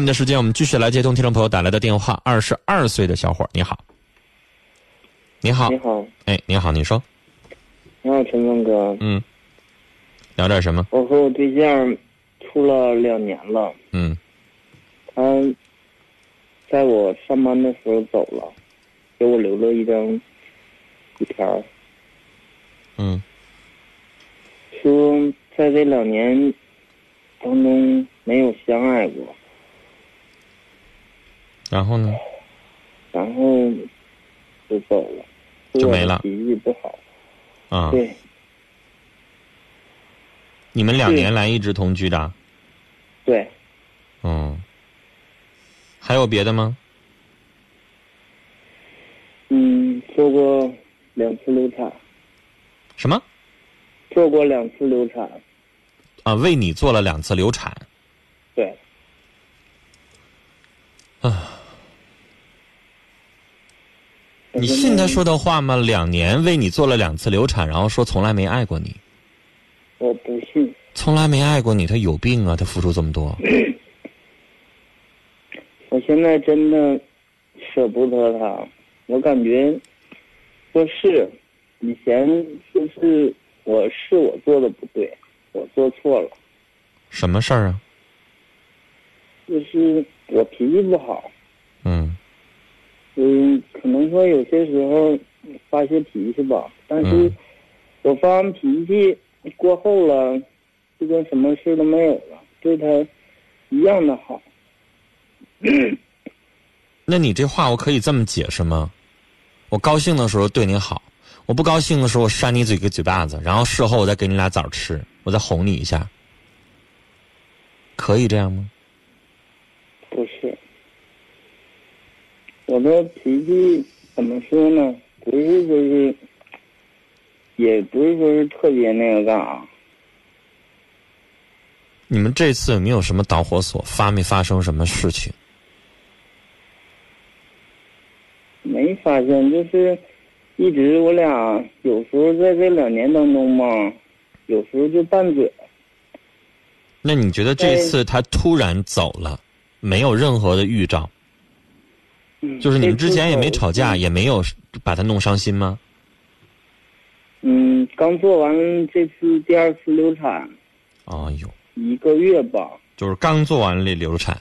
们的时间，我们继续来接通听众朋友打来的电话。二十二岁的小伙，你好。你好。你，好，哎，你好，你说，你好，陈峰哥，嗯，聊点什么？我和我对象处了两年了，嗯。他在我上班的时候走了，给我留了一张纸条，嗯。说在这两年当中没有相爱过，然后呢？然后就走了，就没了。说我脾气不好，啊，对，你们两年来一直同居的？对，嗯，还有别的吗？嗯，做过两次流产，什么？做过两次流产，啊，为你做了两次流产。对，你信他说的话吗？两年为你做了两次流产，然后说从来没爱过你，我不信。从来没爱过你，他有病啊！他付出这么多，我现在真的舍不得他，我感觉说是以前就是我是我做的不对，我做错了，什么事儿啊？就是我脾气不好，嗯嗯，可能说有些时候发些脾气吧，但是嗯我发完脾气过后了，就跟什么事都没有了，对他一样的好。那你这话我可以这么解释吗？我高兴的时候对你好，我不高兴的时候我扇你嘴个嘴巴子，然后事后我再给你俩枣吃，我再哄你一下，可以这样吗？不是，我的脾气怎么说呢？不是说是，也不是说是特别那个干啥。你们这次有没有什么导火索？发没发生什么事情？没发现，就是一直我俩有时候在这两年当中嘛，有时候就拌嘴。那你觉得这次他突然走了，没有任何的预兆，嗯就是你们之前也没吵架，也没有把他弄伤心吗？嗯，刚做完这次第二次流产哎呦，一个月吧，就是刚做完了流产，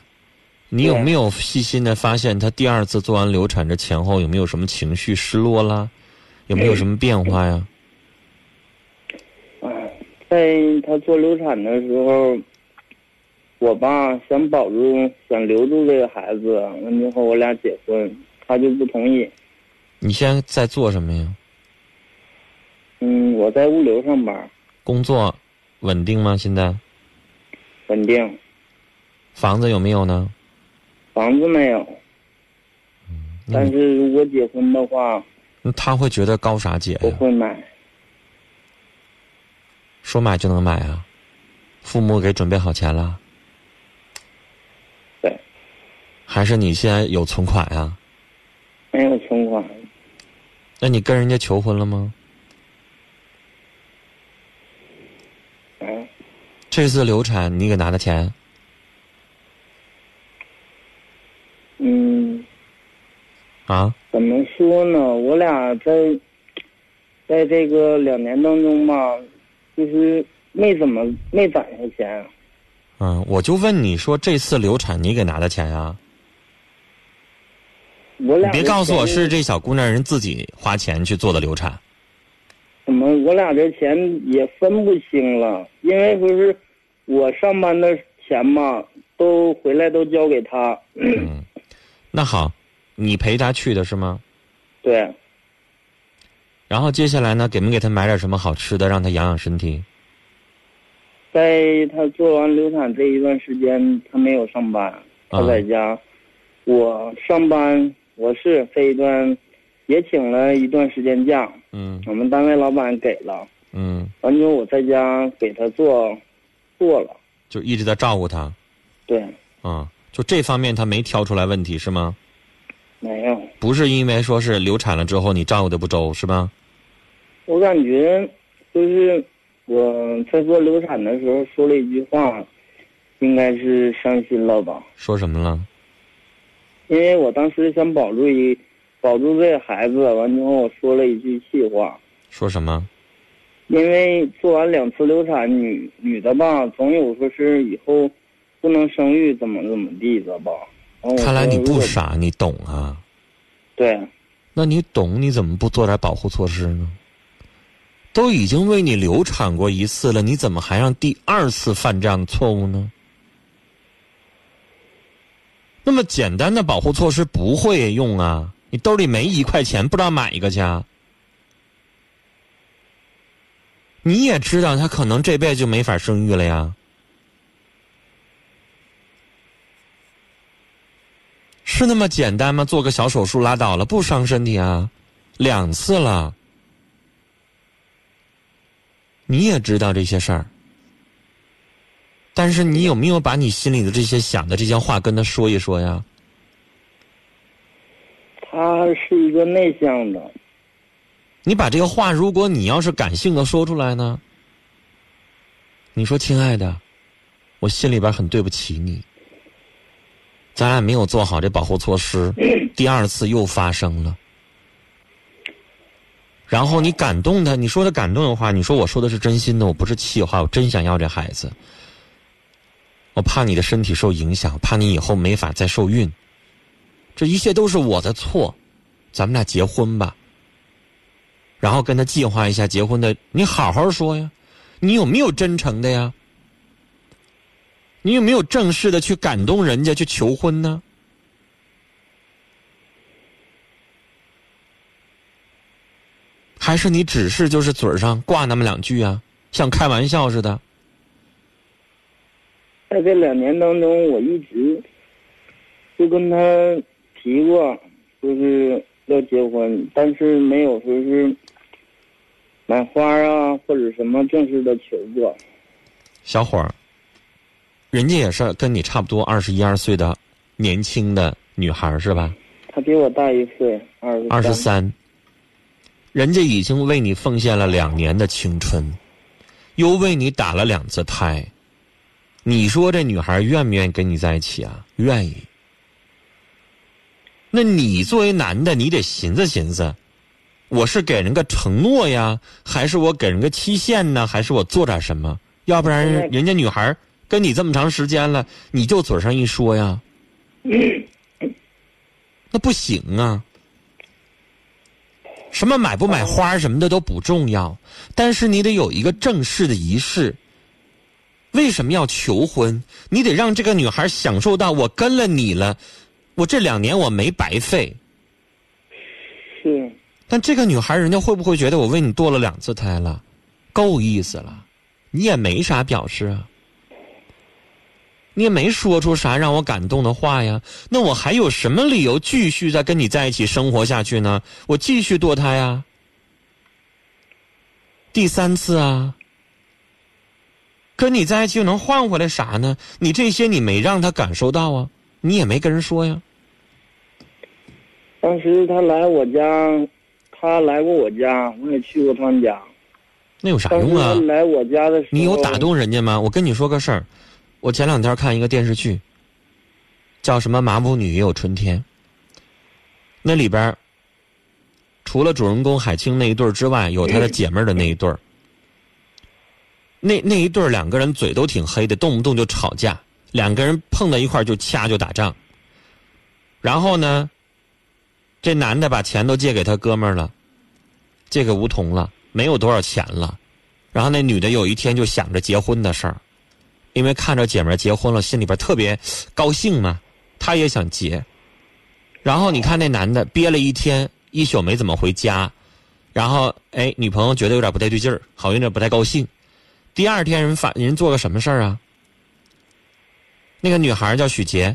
你有没有细心的发现他第二次做完流产这前后有没有什么情绪失落啦？有没有什么变化呀？哎，在他做流产的时候，我吧想保住、想留住这个孩子，完之后我俩结婚，他就不同意。你现在在做什么呀？嗯，我在物流上班，工作稳定吗？现在稳定，房子有没有呢？房子没有。嗯但是如果结婚的话，那他会觉得高啥姐我呀？会买。说买就能买啊？父母给准备好钱了？对，还是你现在有存款呀？没有存款，那你跟人家求婚了吗？嗯，这次流产你给拿的钱？嗯，啊？怎么说呢？我俩在在这个两年当中吧，就是没怎么没攒下钱。嗯，我就问你说这次流产你给拿的钱呀？我俩别告诉我是这小姑娘人自己花钱去做的流产。怎么我俩这钱也分不清了，因为不是我上班的钱嘛，都回来都交给他。嗯，那好，你陪她去的是吗？对，然后接下来呢，给没给她买点什么好吃的，让她养养身体？在他做完流产这一段时间，他没有上班，他在家。我上班，我是这一段也请了一段时间假，嗯我们单位老板给了。嗯，完之后我在家给他做，做了。就一直在照顾他。对，啊、就这方面他没挑出来问题是吗？没有。不是因为说是流产了之后你照顾的不周是吧？我感觉就是我在做流产的时候说了一句话，应该是伤心了吧？说什么了？因为我当时想保住一保住这个孩子，完之后我说了一句气话。说什么？因为做完两次流产，女女的吧，总有说是以后不能生育，怎么怎么地的吧。看来你不傻，你懂啊。对。那你懂，你怎么不做点保护措施呢？都已经为你流产过一次了，你怎么还让第二次犯这样的错误呢？那么简单的保护措施不会用啊！你兜里没一块钱，不知道买一个去啊。你也知道，他可能这辈子就没法生育了呀。是那么简单吗？做个小手术拉倒了，不伤身体啊？两次了。你也知道这些事儿，但是你有没有把你心里的这些想的这些话跟他说一说呀？他是一个内向的。你把这个话，如果你要是感性的说出来呢？你说，亲爱的，我心里边很对不起你，咱俩没有做好这保护措施，第二次又发生了。然后你感动他，你说的感动的话，你说我说的是真心的，我不是气话，我真想要这孩子。我怕你的身体受影响，怕你以后没法再受孕，这一切都是我的错，咱们俩结婚吧。然后跟他计划一下结婚的，你好好说呀，你有没有真诚的呀？你有没有正式的去感动人家去求婚呢？还是你只是就是嘴上挂那么两句啊，像开玩笑似的。在这两年当中，我一直就跟他提过，就是要结婚，但是没有说是买花啊或者什么正式的求过。小伙儿，人家也是跟你差不多二十一二岁的年轻的女孩是吧？她比我大一岁，二十二十三。人家已经为你奉献了两年的青春，又为你打了两次胎，你说这女孩愿不愿意跟你在一起啊？愿意。那你作为男的，你得寻思寻思，我是给人个承诺呀，还是我给人个期限呢？还是我做点什么？要不然人家女孩跟你这么长时间了，你就嘴上一说呀，那不行啊。什么买不买花什么的都不重要，但是你得有一个正式的仪式。为什么要求婚？你得让这个女孩享受到我跟了你了，我这两年我没白费。是。但这个女孩人家会不会觉得我为你堕了两次胎了，够意思了？你也没啥表示啊。你也没说出啥让我感动的话呀，那我还有什么理由继续再跟你在一起生活下去呢？我继续堕胎呀，第三次啊，跟你在一起又能换回来啥呢？你这些你没让他感受到啊，你也没跟人说呀。当时他来我家，他来过我家，我也去过他们家。那有啥用啊？来我家的时候，你有打动人家吗？我跟你说个事儿。我前两天看一个电视剧，叫什么《麻木女也有春天》。那里边除了主人公海清那一对儿之外，有他的 姐妹的那一对儿。那那一对两个人嘴都挺黑的，动不动就吵架，两个人碰到一块就掐就打仗。然后呢，这男的把钱都借给他哥们儿了，借给吴桐了，没有多少钱了。然后那女的有一天就想着结婚的事儿。因为看着姐妹结婚了，心里边特别高兴嘛，她也想结。然后你看那男的憋了一天一宿没怎么回家，然后哎，女朋友觉得有点不太对劲儿，好像有点不太高兴。第二天人反人做个什么事儿啊？那个女孩叫许杰，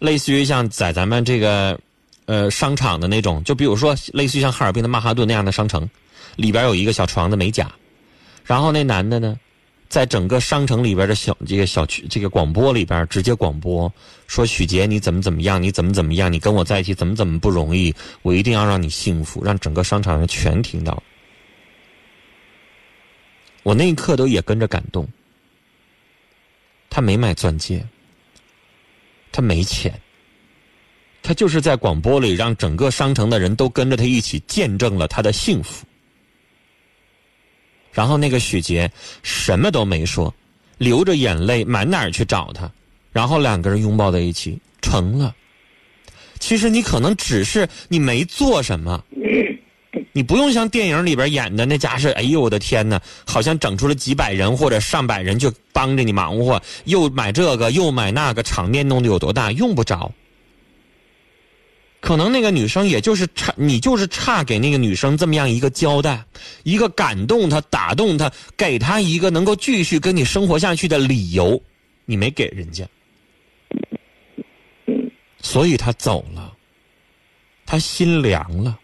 类似于像在咱们这个呃商场的那种，就比如说类似于像哈尔滨的曼哈顿那样的商城，里边有一个小床的美甲。然后那男的呢？在整个商城里边的小这个小区这个广播里边直接广播说许杰你怎么怎么样你怎么怎么样你跟我在一起怎么怎么不容易我一定要让你幸福让整个商场人全听到。我那一刻都也跟着感动。他没买钻戒，他没钱，他就是在广播里让整个商城的人都跟着他一起见证了他的幸福。然后那个许杰什么都没说，流着眼泪满哪儿去找他，然后两个人拥抱在一起，成了。其实你可能只是你没做什么，你不用像电影里边演的那家是，哎呦我的天哪，好像整出了几百人或者上百人就帮着你忙活，又买这个又买那个，场面弄得有多大，用不着。可能那个女生也就是差，你就是差给那个女生这么样一个交代，一个感动她、打动她，给她一个能够继续跟你生活下去的理由，你没给人家，所以她走了，她心凉了。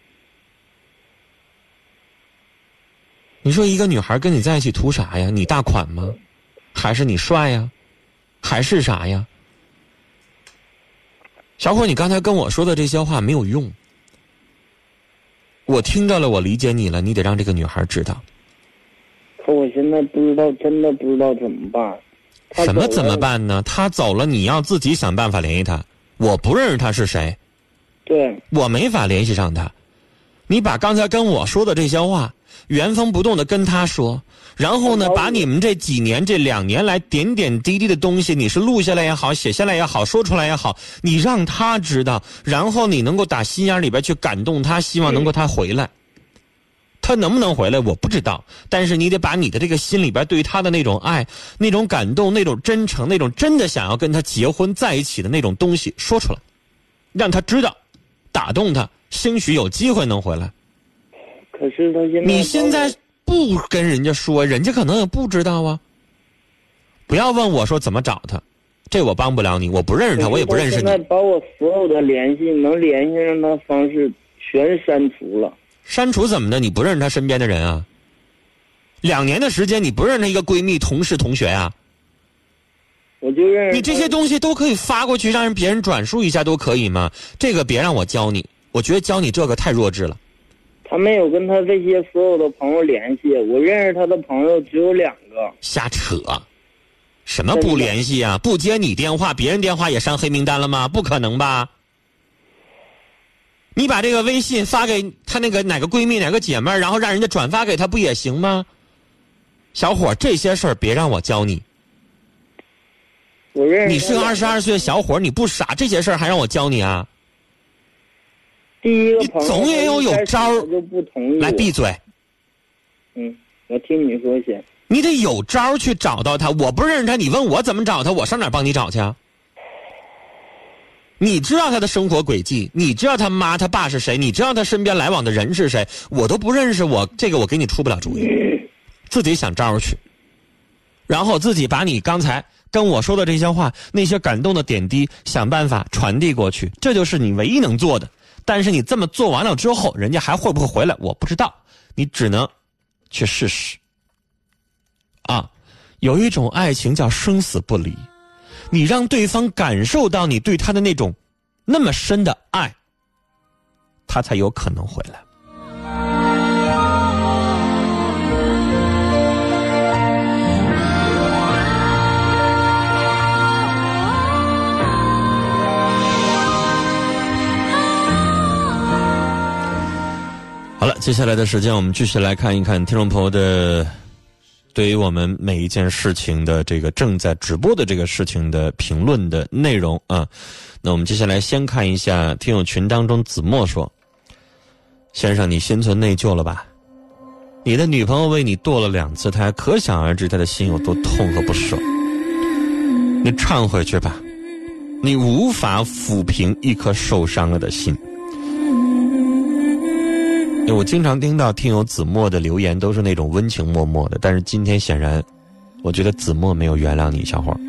你说一个女孩跟你在一起图啥呀？你大款吗？还是你帅呀？还是啥呀？小伙，你刚才跟我说的这些话没有用，我听着了，我理解你了，你得让这个女孩知道。可我现在不知道，真的不知道怎么办。什么怎么办呢？他走了，你要自己想办法联系他。我不认识他是谁，对，我没法联系上他。你把刚才跟我说的这些话原封不动的跟他说。然后呢，把你们这几年、这两年来点点滴滴的东西，你是录下来也好，写下来也好，说出来也好，你让他知道，然后你能够打心眼里边去感动他，希望能够他回来。他能不能回来，我不知道，但是你得把你的这个心里边对他的那种爱、那种感动、那种真诚、那种真的想要跟他结婚在一起的那种东西说出来，让他知道，打动他，兴许有机会能回来。可是他现在，你现在。不跟人家说，人家可能也不知道啊。不要问我说怎么找他，这我帮不了你，我不认识他，我也不认识你。现在把我所有的联系能联系上的方式全删除了。删除怎么的？你不认识他身边的人啊？两年的时间，你不认识一个闺蜜、同事、同学啊？我就认识。你这些东西都可以发过去，让人别人转述一下都可以吗？这个别让我教你，我觉得教你这个太弱智了。他没有跟他这些所有的朋友联系，我认识他的朋友只有两个。瞎扯，什么不联系啊？不接你电话，别人电话也上黑名单了吗？不可能吧？你把这个微信发给他那个哪个闺蜜、哪个姐妹然后让人家转发给他，不也行吗？小伙，这些事儿别让我教你。我认识。你是个二十二岁的小伙，你不傻，这些事儿还让我教你啊？第一个朋友，总也有有招就不同意。来闭嘴。嗯，我听你说先。你得有招去找到他。我不认识他，你问我怎么找他，我上哪帮你找去啊？你知道他的生活轨迹，你知道他妈他爸是谁，你知道他身边来往的人是谁，我都不认识。我这个我给你出不了主意，自己想招去，然后自己把你刚才跟我说的这些话，那些感动的点滴，想办法传递过去，这就是你唯一能做的。但是你这么做完了之后，人家还会不会回来？我不知道，你只能去试试。啊，有一种爱情叫生死不离，你让对方感受到你对他的那种那么深的爱，他才有可能回来。好了，接下来的时间我们继续来看一看听众朋友的对于我们每一件事情的这个正在直播的这个事情的评论的内容啊。那我们接下来先看一下听友群当中子墨说：“先生，你心存内疚了吧？你的女朋友为你堕了两次胎，可想而知他的心有多痛和不舍。你忏悔去吧，你无法抚平一颗受伤了的心。”我经常听到听友子墨的留言都是那种温情脉脉的，但是今天显然，我觉得子墨没有原谅你，小伙儿。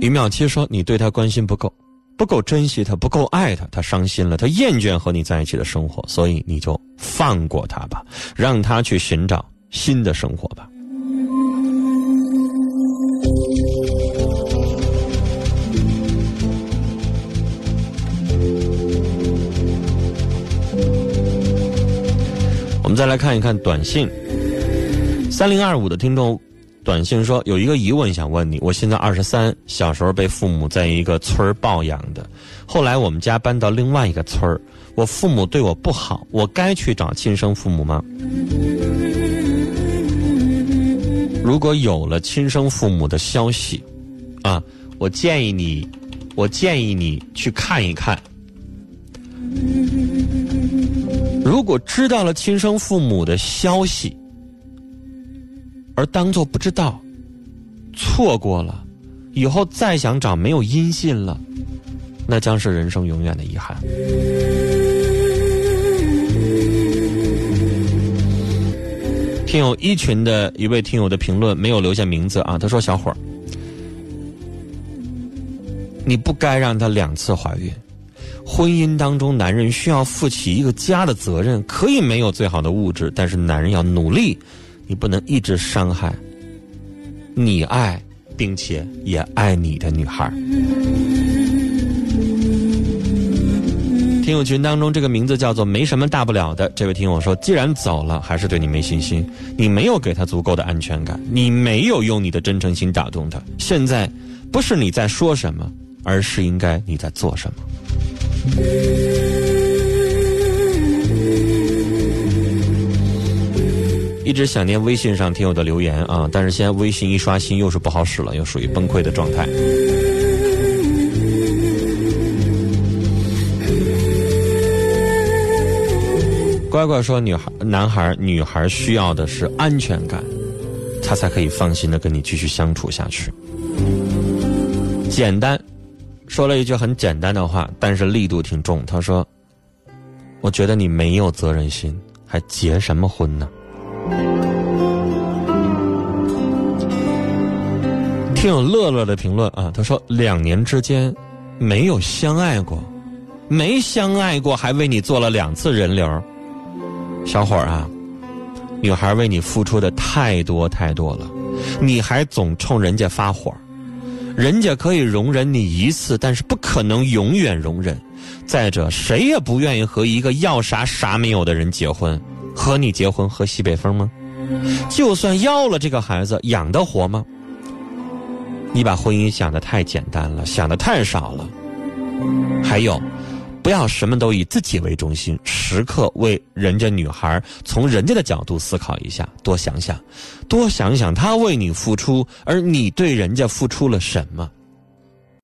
于淼七说你对他关心不够，不够珍惜他，不够爱他，他伤心了，他厌倦和你在一起的生活，所以你就放过他吧，让他去寻找新的生活吧。再来看一看短信，三零二五的听众短信说有一个疑问想问你，我现在二十三，小时候被父母在一个村儿抱养的，后来我们家搬到另外一个村儿，我父母对我不好，我该去找亲生父母吗？如果有了亲生父母的消息，啊，我建议你，我建议你去看一看。如果知道了亲生父母的消息，而当做不知道，错过了，以后再想找没有音信了，那将是人生永远的遗憾。听友一群的一位听友的评论没有留下名字啊，他说：“小伙儿，你不该让她两次怀孕。婚姻当中，男人需要负起一个家的责任，可以没有最好的物质，但是男人要努力，你不能一直伤害你爱并且也爱你的女孩。”听友群当中，这个名字叫做“没什么大不了的”这位听友说：“既然走了，还是对你没信心，你没有给他足够的安全感，你没有用你的真诚心打动他。现在不是你在说什么，而是应该你在做什么。”一直想念微信上听友的留言啊，但是现在微信一刷新又是不好使了，又属于崩溃的状态。乖乖说：“女孩、男孩、女孩需要的是安全感，他才可以放心的跟你继续相处下去。”简单，说了一句很简单的话，但是力度挺重。他说：“我觉得你没有责任心，还结什么婚呢？”听有乐乐的评论啊，他说：“两年之间没有相爱过，没相爱过，还为你做了两次人流。”小伙儿啊，女孩为你付出的太多太多了，你还总冲人家发火，人家可以容忍你一次，但是不可能永远容忍。再者，谁也不愿意和一个要啥啥没有的人结婚，和你结婚喝西北风吗？就算要了这个孩子，养得活吗？你把婚姻想的太简单了，想的太少了。还有。不要什么都以自己为中心，时刻为人家女孩从人家的角度思考一下，多想想，多想想她为你付出，而你对人家付出了什么？